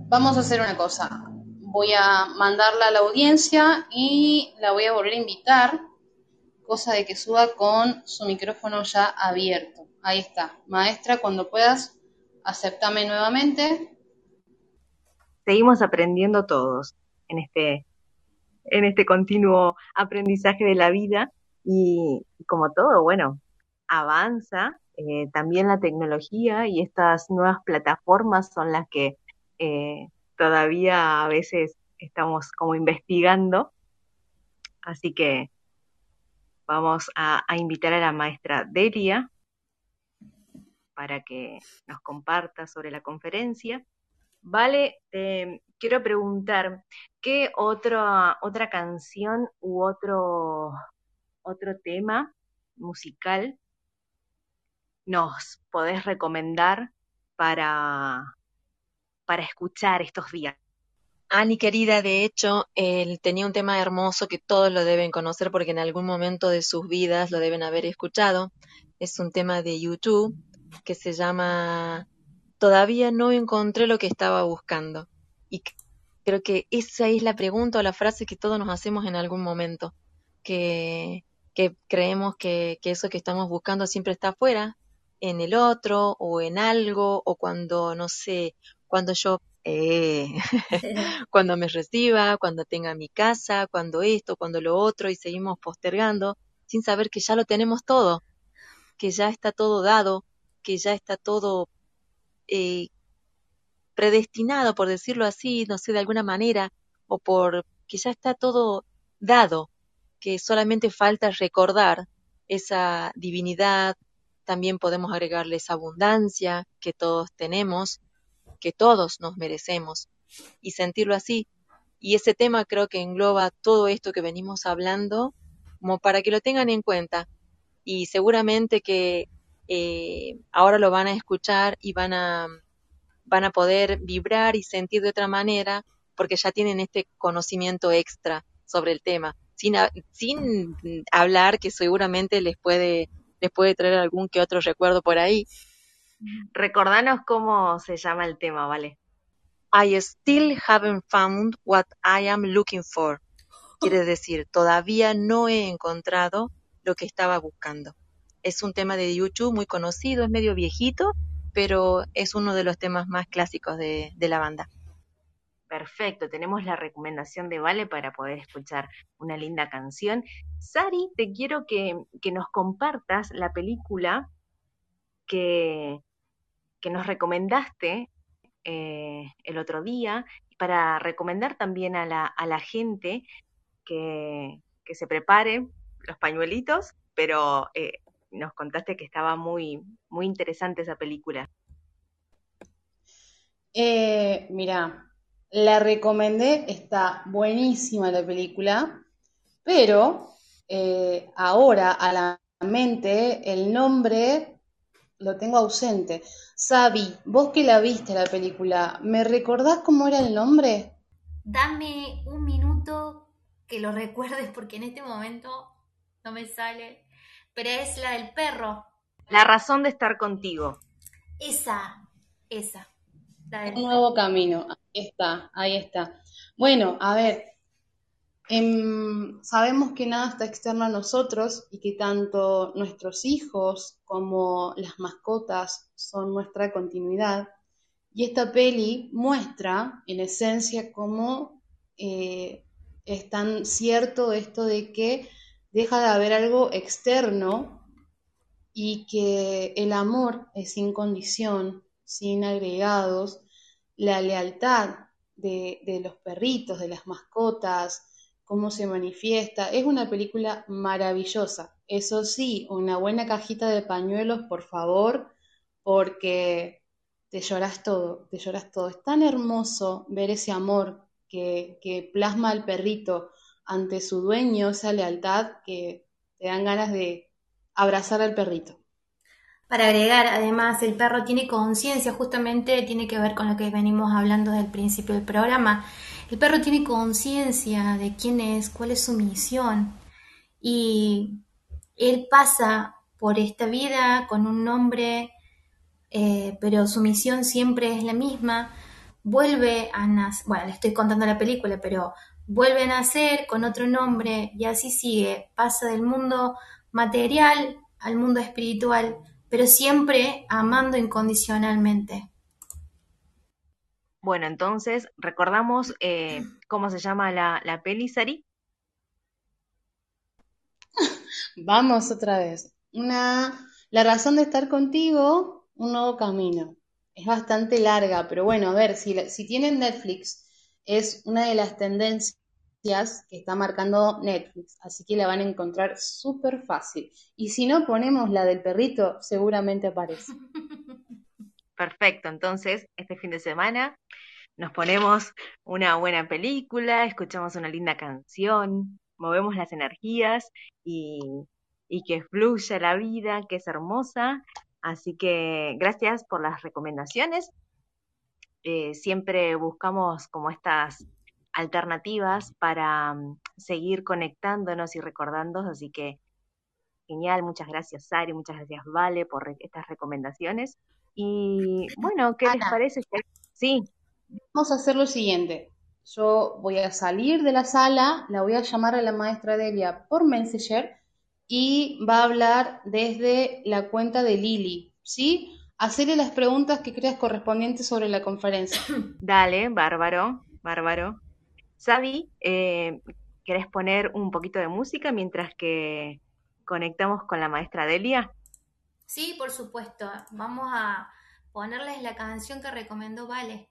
Vamos a hacer una cosa voy a mandarla a la audiencia y la voy a volver a invitar, cosa de que suba con su micrófono ya abierto. Ahí está. Maestra, cuando puedas, aceptame nuevamente. Seguimos aprendiendo todos en este, en este continuo aprendizaje de la vida y como todo, bueno, avanza. Eh, también la tecnología y estas nuevas plataformas son las que eh, todavía a veces estamos como investigando. Así que vamos a, invitar a la maestra Delia para que nos comparta sobre la conferencia. Vale, quiero preguntar, ¿qué otra, otra canción u otro, otro tema musical nos podés recomendar para, para escuchar estos días. Ani querida, de hecho, él tenía un tema hermoso que todos lo deben conocer porque en algún momento de sus vidas lo deben haber escuchado. Es un tema de YouTube que se llama Todavía no encontré lo que estaba buscando. Y creo que esa es la pregunta o la frase que todos nos hacemos en algún momento. Que creemos que, que eso que estamos buscando siempre está afuera, en el otro o en algo, o cuando, no sé, cuando yo, eh, (laughs) cuando me reciba, cuando tenga mi casa, cuando esto, cuando lo otro, y seguimos postergando sin saber que ya lo tenemos todo, que ya está todo dado, que ya está todo eh, predestinado, por decirlo así, no sé, de alguna manera, o por que ya está todo dado, que solamente falta recordar esa divinidad, también podemos agregarle esa abundancia que todos tenemos, que todos nos merecemos, y sentirlo así. Y ese tema creo que engloba todo esto que venimos hablando, como para que lo tengan en cuenta. Y seguramente que eh, ahora lo van a escuchar y van a, van a poder vibrar y sentir de otra manera porque ya tienen este conocimiento extra sobre el tema, sin, sin hablar que seguramente les puede, les puede traer algún que otro recuerdo por ahí. (laughs) Recordanos cómo se llama el tema, ¿vale? I still haven't found what I am looking for. Quiere (laughs) decir, todavía no he encontrado lo que estaba buscando. Es un tema de YouTube muy conocido, es medio viejito, pero es uno de los temas más clásicos de, de la banda. Perfecto, tenemos la recomendación de Vale para poder escuchar una linda canción. Sari, te quiero que, que nos compartas la película que, que nos recomendaste eh, el otro día para recomendar también a la, a la gente que, que, se prepare los pañuelitos, pero eh, nos contaste que estaba muy, muy interesante esa película. Eh, mira, la recomendé, está buenísima la película, pero eh, ahora a la mente el nombre lo tengo ausente. Sabi, vos que la viste la película, ¿me recordás cómo era el nombre? Dame un minuto que lo (laughs) recuerdes porque en este momento no me sale. Pero es la del perro. La razón de estar contigo. Esa, esa. La del Un nuevo camino. Ahí está, ahí está. Bueno, a ver, em, sabemos que nada está externo a nosotros y que tanto nuestros hijos como las mascotas son nuestra continuidad. Y esta peli muestra, en esencia, cómo eh, es tan cierto esto de que deja de haber algo externo y que el amor es sin condición, sin agregados, la lealtad de, de, los perritos, de las mascotas, cómo se manifiesta. Es una película maravillosa. Eso sí, una buena cajita de pañuelos, por favor, porque te lloras todo, te lloras todo. Es tan hermoso ver ese amor que, plasma el perrito ante su dueño, esa lealtad que te dan ganas de abrazar al perrito. Para agregar, además, el perro tiene conciencia, justamente tiene que ver con lo que venimos hablando desde el principio del programa. El perro tiene conciencia de quién es, cuál es su misión y él pasa por esta vida con un nombre, eh, pero su misión siempre es la misma. Vuelve a nacer, bueno, le estoy contando la película, pero vuelve a nacer con otro nombre y así sigue, pasa del mundo material al mundo espiritual, pero siempre amando incondicionalmente. Bueno, entonces, ¿recordamos eh, (clears throat) cómo se llama la, la peli, Sari? Vamos otra vez. Una, la razón de estar contigo, un nuevo camino. Es bastante larga, pero bueno, a ver, si, si tienen Netflix, es una de las tendencias que está marcando Netflix, así que la van a encontrar súper fácil. Y si no ponemos la del perrito, seguramente aparece. (laughs) Perfecto, entonces este fin de semana nos ponemos una buena película, escuchamos una linda canción, movemos las energías y, y que fluya la vida, que es hermosa. Así que gracias por las recomendaciones. Eh, siempre buscamos como estas alternativas para um, seguir conectándonos y recordándonos, así que genial, muchas gracias Sari, muchas gracias Vale por re estas recomendaciones. Y (laughs) bueno, ¿qué Ana, les parece? Sí. Vamos a hacer lo siguiente. Yo voy a salir de la sala, la voy a llamar a la maestra Delia por Messenger y va a hablar desde la cuenta de Lili, ¿sí? Hacerle las preguntas que creas correspondientes sobre la conferencia. (coughs) Dale, bárbaro, bárbaro. Sabi, eh, ¿querés poner un poquito de música mientras que conectamos con la maestra Delia? Sí, por supuesto. Vamos a ponerles la canción que recomendó Vale.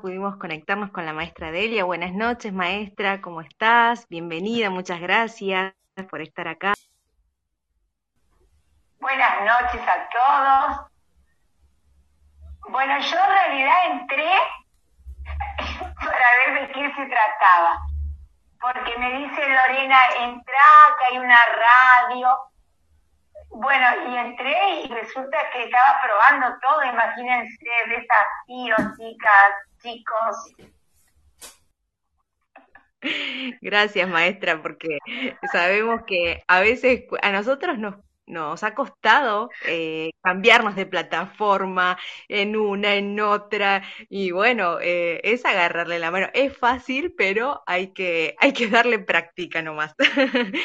pudimos conectarnos con la maestra Delia. Buenas noches, maestra, ¿cómo estás? Bienvenida, muchas gracias por estar acá. Buenas noches a todos. Bueno, yo en realidad entré (laughs) para ver de qué se trataba, porque me dice Lorena, entra, que hay una radio, bueno, y entré y resulta que estaba probando todo, imagínense, desafíos, chicas, chicos. Gracias, maestra, porque sabemos que a veces a nosotros nos nos ha costado eh, cambiarnos de plataforma en una, en otra, y bueno, eh, es agarrarle la mano. Es fácil, pero hay que, hay que darle práctica nomás. (laughs)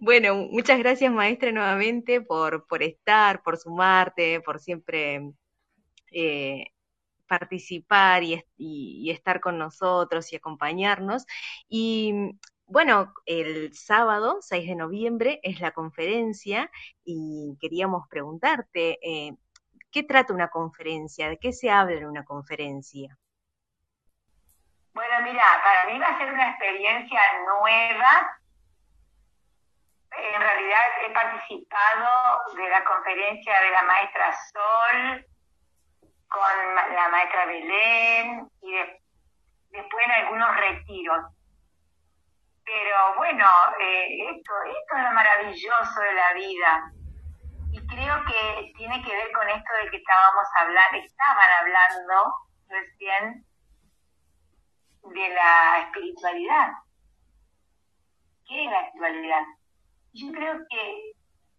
bueno, muchas gracias maestra nuevamente por, por estar, por sumarte, por siempre eh, participar y, estar con nosotros y acompañarnos. Y bueno, el sábado 6 de noviembre es la conferencia y queríamos preguntarte, eh, ¿qué trata una conferencia? ¿De qué se habla en una conferencia? Bueno, mira, para mí va a ser una experiencia nueva. En realidad he participado de la conferencia de la maestra Sol con la maestra Belén y después en algunos retiros pero bueno, eh, esto, esto es lo maravilloso de la vida. Y creo que tiene que ver con esto de que estábamos hablando, estaban hablando recién de la espiritualidad. ¿Qué es la espiritualidad? Yo creo que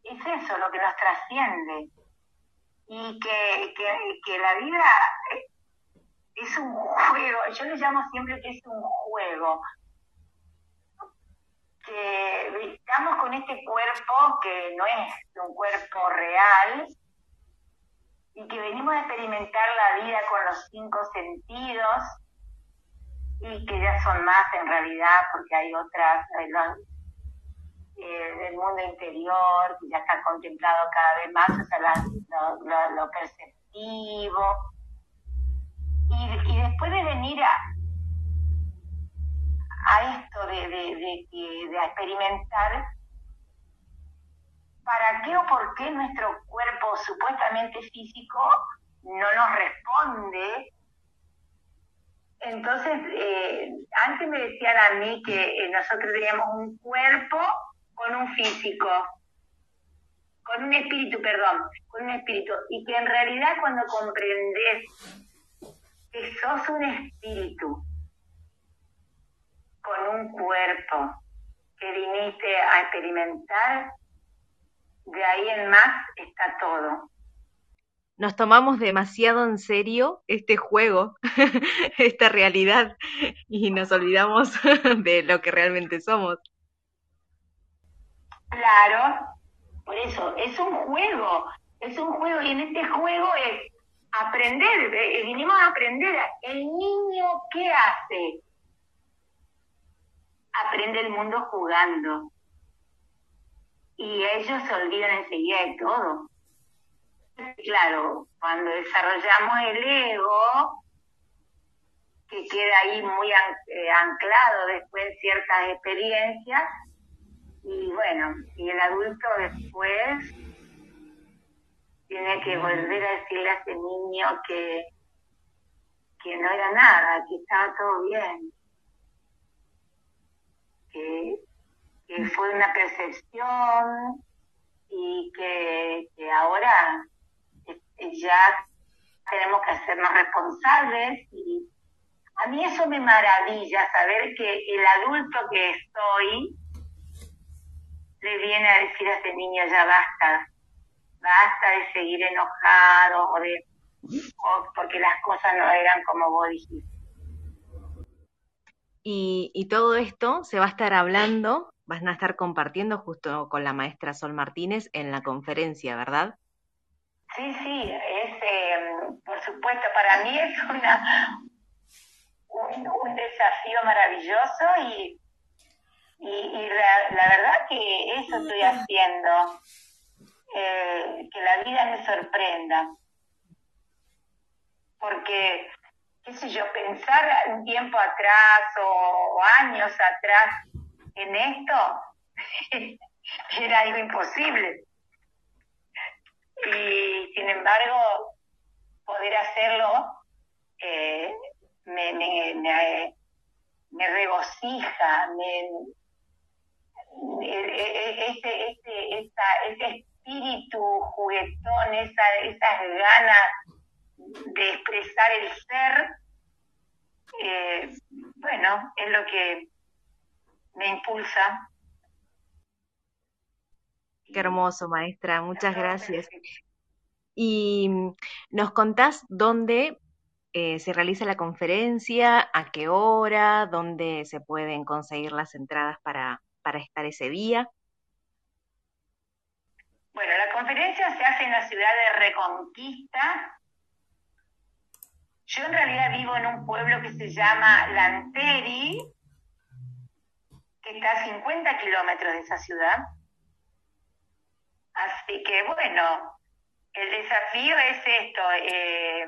es eso lo que nos trasciende y que, que, que la vida es un juego, yo le llamo siempre que es un juego, que estamos con este cuerpo que no es un cuerpo real y que venimos a experimentar la vida con los cinco sentidos y que ya son más en realidad porque hay otras eh, del mundo interior que ya están contemplado cada vez más, o sea, lo, perceptivo. Y, después de venir a, esto de, de, de, de experimentar para qué o por qué nuestro cuerpo supuestamente físico no nos responde. Entonces, eh, antes me decían a mí que eh, nosotros teníamos un cuerpo con un físico, con un espíritu, perdón, con un espíritu, y que en realidad cuando comprendes que sos un espíritu con un cuerpo que viniste a experimentar, de ahí en más está todo. Nos tomamos demasiado en serio este juego, (laughs) esta realidad, y nos olvidamos (laughs) de lo que realmente somos. Claro, por eso, es un juego, es un juego, y en este juego es aprender, eh, vinimos a aprender. ¿El niño qué hace? Aprende el mundo jugando. Y ellos se olvidan enseguida de todo. Claro, cuando desarrollamos el ego, que queda ahí muy eh, anclado después en ciertas experiencias, y bueno, y el adulto después tiene que volver a decirle a ese niño que, que no era nada, que estaba todo bien, que, que fue una percepción y que, que ahora ya tenemos que hacernos responsables y a mí eso me maravilla saber que el adulto que estoy le viene a decir a ese niño ya basta, basta de seguir enojado o de o porque las cosas no eran como vos dijiste. Y, y todo esto se va a estar hablando, van a estar compartiendo justo con la maestra Sol Martínez en la conferencia, ¿verdad? Sí, sí, es, eh, por supuesto, para mí es una un, un desafío maravilloso y, y, y la, la, verdad que eso estoy haciendo, eh, que la vida me sorprenda. Porque, qué sé yo, pensar un tiempo atrás o, o años atrás en esto (laughs) era algo imposible y sin embargo poder hacerlo eh, me, me, me, me, regocija, me, ese, ese, esa, ese espíritu juguetón, esa, esas ganas de expresar el ser, eh, bueno, es lo que me impulsa. Qué hermoso, maestra, muchas gracias. Y mm, nos contás dónde eh, se realiza la conferencia, a qué hora, dónde se pueden conseguir las entradas para, para estar ese día. Bueno, la conferencia se hace en la ciudad de Reconquista. Yo en realidad vivo en un pueblo que se llama Lanteri, que está a 50 kilómetros de esa ciudad. Así que bueno, el desafío es esto, eh,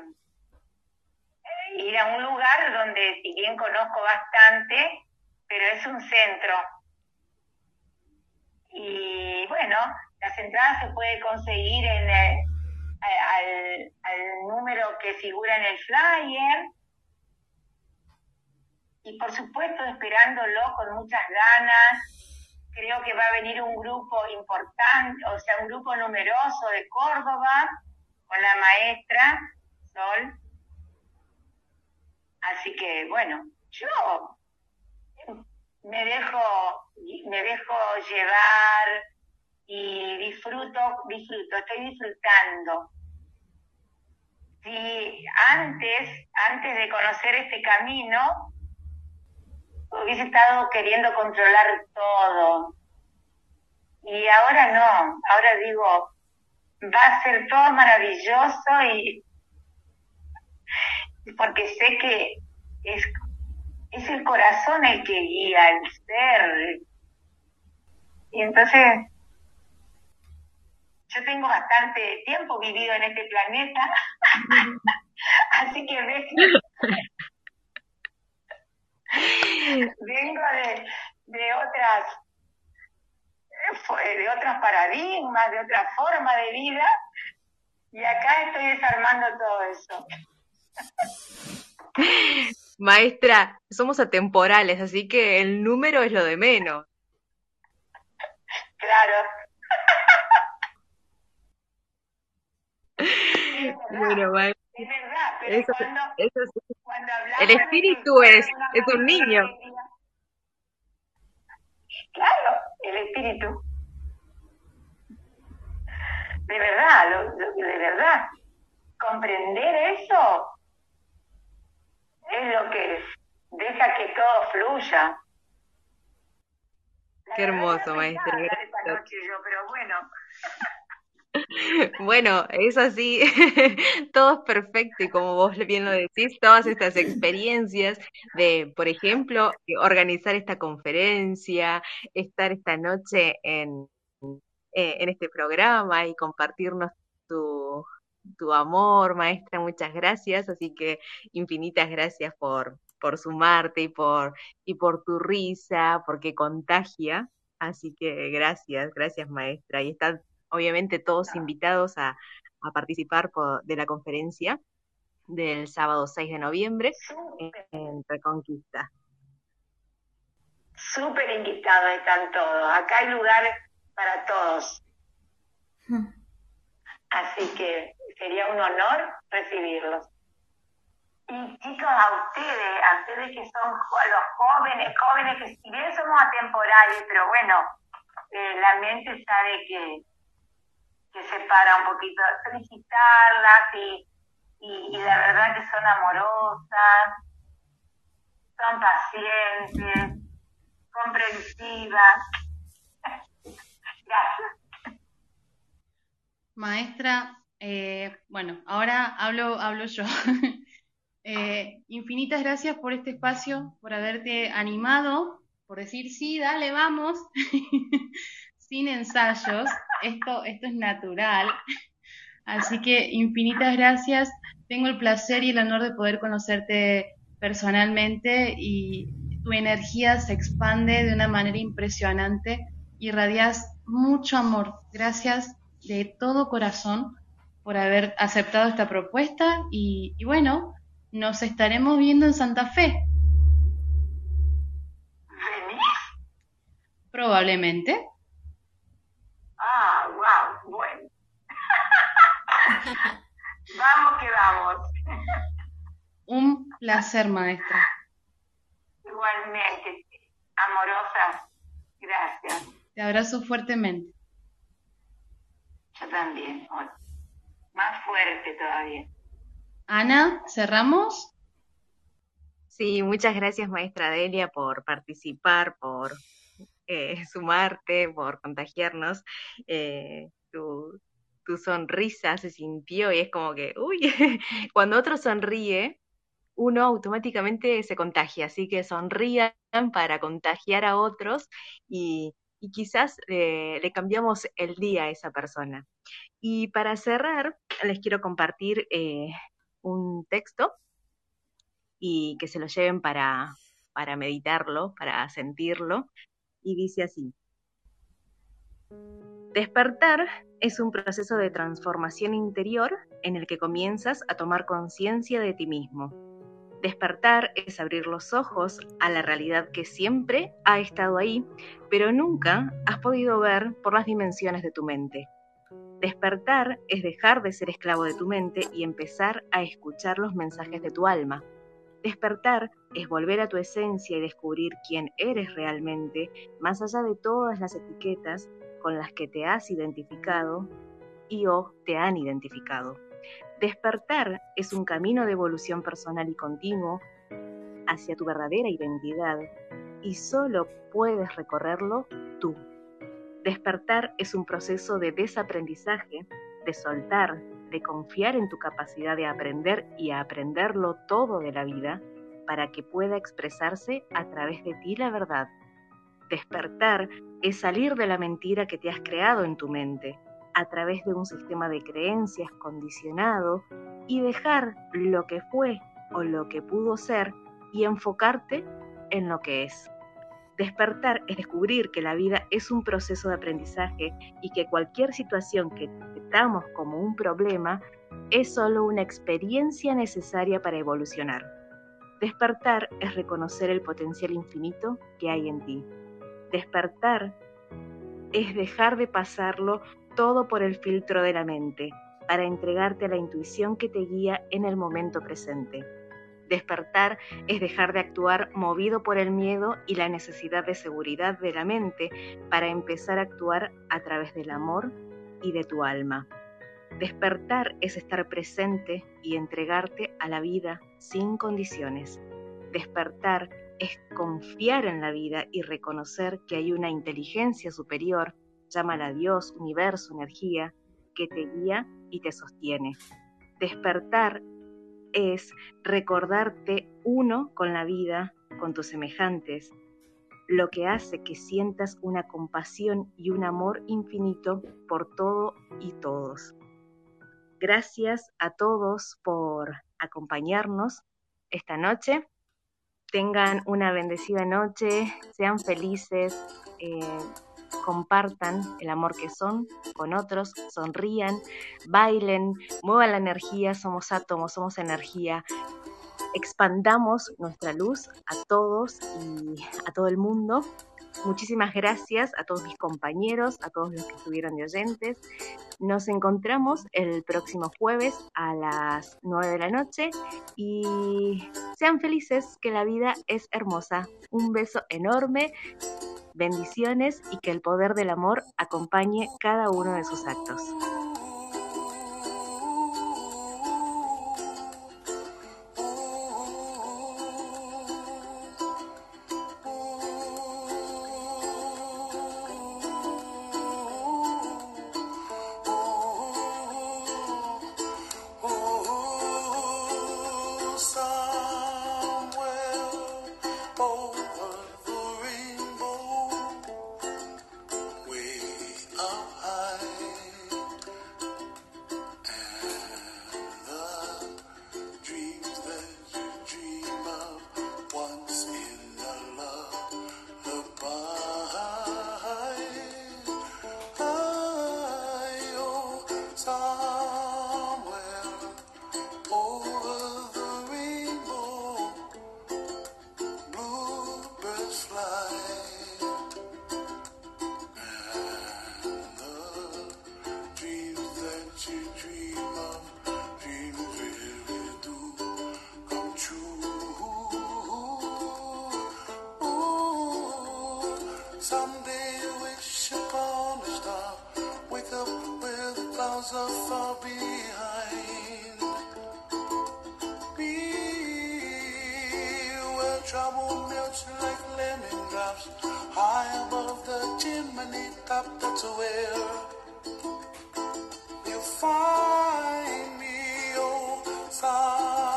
ir a un lugar donde si bien conozco bastante, pero es un centro. Y bueno, las entradas se puede conseguir en al, al número que figura en el flyer. Y por supuesto esperándolo con muchas ganas, creo que va a venir un grupo importante, o sea, un grupo numeroso de Córdoba con la maestra Sol. Así que bueno, yo me dejo, me dejo llevar y disfruto, disfruto, estoy disfrutando. Si antes, antes de conocer este camino, hubiese estado queriendo controlar todo. Y ahora no, ahora digo, va a ser todo maravilloso y porque sé que es, es el corazón el que guía el ser. Y entonces, yo tengo bastante tiempo vivido en este planeta, (laughs) así que (laughs) vengo de, de otras de otros paradigmas, de otra forma de vida, y acá estoy desarmando todo eso. (laughs) Maestra, somos atemporales, así que el número es lo de menos. Claro. (laughs) Bueno, maestra. Es verdad, pero Eso, cuando, eso sí. cuando hablamos El espíritu es, es un niño. Claro, el espíritu. De verdad, lo- lo- de verdad. Comprender eso es lo que deja que todo fluya. La Qué hermoso, maestra, esta noche yo, pero bueno. (laughs) Bueno, es así, (laughs) todo es perfecto y como vos bien lo decís, todas estas experiencias de, por ejemplo, organizar esta conferencia, estar esta noche en, eh, en este programa y compartirnos tu, tu amor, maestra, muchas gracias, así que infinitas gracias por, por sumarte y por, y por tu risa, porque contagia, así que gracias, gracias maestra, y están obviamente todos invitados a, a participar por- de la conferencia del sábado 6 de noviembre en Reconquista. súper invitados están todos. Acá hay lugar para todos. Así que sería un honor recibirlos. Y chicos, a ustedes, a ustedes que son los jóvenes, jóvenes que si bien somos atemporales, pero bueno, eh, la mente sabe que, que se para un poquito. Felicitarlas y, y, y la verdad que son amorosas, son pacientes, comprensivas. (laughs) Gracias. Maestra, eh, bueno, ahora hablo, hablo yo. (laughs) Eh, infinitas gracias por este espacio, por haberte animado, por decir sí, dale, vamos, (laughs) sin ensayos. Esto, esto es natural. Así que infinitas gracias. Tengo el placer y el honor de poder conocerte personalmente y tu energía se expande de una manera impresionante. Irradias mucho amor. Gracias de todo corazón por haber aceptado esta propuesta y, y bueno, nos estaremos viendo en Santa Fe, ¿Venís? probablemente. Ah, wow, bueno. (laughs) vamos que vamos. Un placer, maestra. Igualmente, amorosa, gracias. Te abrazo fuertemente. Yo también. Más fuerte todavía. Ana, ¿cerramos? Sí, muchas gracias, maestra Delia, por participar, por eh, (laughs) sumarte, por contagiarnos. Eh, tu, tu sonrisa se sintió y es como que, uy, (laughs) cuando otro sonríe, uno automáticamente se contagia, así que sonrían para contagiar a otros y, y quizás eh, le cambiamos el día a esa persona. Y para cerrar, les quiero compartir eh, un texto y que se lo lleven para, para meditarlo, para sentirlo, y dice así. Despertar es un proceso de transformación interior en el que comienzas a tomar conciencia de ti mismo. Despertar es abrir los ojos a la realidad que siempre ha estado ahí, pero nunca has podido ver por las dimensiones de tu mente. Despertar es dejar de ser esclavo de tu mente y empezar a escuchar los mensajes de tu alma. Despertar es volver a tu esencia y descubrir quién eres realmente, más allá de todas las etiquetas con las que te has identificado y o te han identificado. Despertar es un camino de evolución personal y continuo hacia tu verdadera identidad y solo puedes recorrerlo tú. Despertar es un proceso de desaprendizaje, de soltar, de confiar en tu capacidad de aprender y aprenderlo todo de la vida para que pueda expresarse a través de ti la verdad. Despertar es salir de la mentira que te has creado en tu mente a través de un sistema de creencias condicionado y dejar lo que fue o lo que pudo ser y enfocarte en lo que es. Despertar es descubrir que la vida es un proceso de aprendizaje y que cualquier situación que detectamos como un problema es solo una experiencia necesaria para evolucionar. Despertar es reconocer el potencial infinito que hay en ti. Despertar es dejar de pasarlo todo por el filtro de la mente para entregarte a la intuición que te guía en el momento presente. Despertar es dejar de actuar movido por el miedo y la necesidad de seguridad de la mente para empezar a actuar a través del amor y de tu alma. Despertar es estar presente y entregarte a la vida sin condiciones. Despertar es confiar en la vida y reconocer que hay una inteligencia superior, llámala Dios, universo, energía, que te guía y te sostiene. Despertar es recordarte uno con la vida, con tus semejantes, lo que hace que sientas una compasión y un amor infinito por todo y todos. Gracias a todos por acompañarnos esta noche. Tengan una bendecida noche, sean felices. Eh, compartan el amor que son con otros, sonrían, bailen, muevan la energía, somos átomos, somos energía. Expandamos nuestra luz a todos y a todo el mundo. Muchísimas gracias a todos mis compañeros, a todos los que estuvieron de oyentes. Nos encontramos el próximo jueves a las 9 de la noche y sean felices, que la vida es hermosa. Un beso enorme. Bendiciones y que el poder del amor acompañe cada uno de sus actos.